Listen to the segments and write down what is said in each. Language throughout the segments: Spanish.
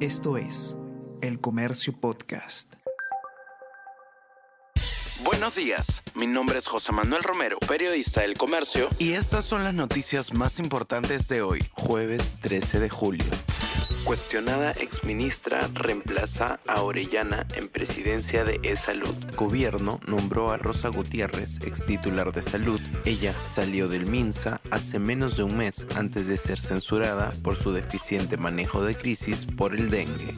Esto es El Comercio Podcast. Buenos días, mi nombre es José Manuel Romero, periodista del Comercio, y estas son las noticias más importantes de hoy, jueves 13 de julio. Cuestionada exministra reemplaza a Orellana en presidencia de E-Salud. Gobierno nombró a Rosa Gutiérrez, ex titular de salud. Ella salió del MINSA hace menos de un mes antes de ser censurada por su deficiente manejo de crisis por el dengue.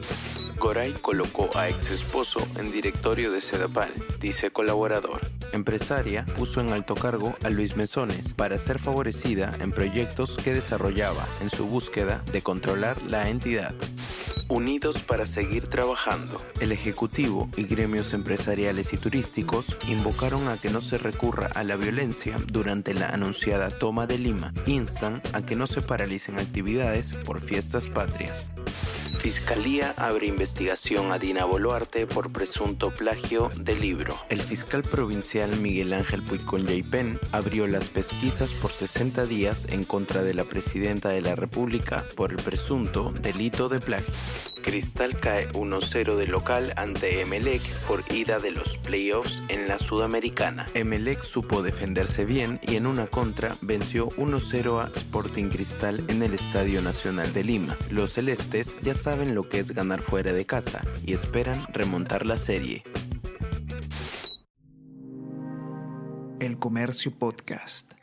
Goray colocó a ex esposo en directorio de Sedapal, dice colaborador. Empresaria puso en alto cargo a Luis Mesones para ser favorecida en proyectos que desarrollaba en su búsqueda de controlar la entidad. Unidos para seguir trabajando. El Ejecutivo y gremios empresariales y turísticos invocaron a que no se recurra a la violencia durante la anunciada toma de Lima. Instan a que no se paralicen actividades por fiestas patrias. Fiscalía abre investigación a Dina Boluarte por presunto plagio de libro. El fiscal provincial Miguel Ángel Puicón Yaipen abrió las pesquisas por 60 días en contra de la presidenta de la República por el presunto delito de plagio. Cristal cae 1-0 de local ante Emelec por ida de los playoffs en la Sudamericana. Emelec supo defenderse bien y en una contra venció 1-0 a Sporting Cristal en el Estadio Nacional de Lima. Los celestes ya saben lo que es ganar fuera de casa y esperan remontar la serie. El Comercio Podcast.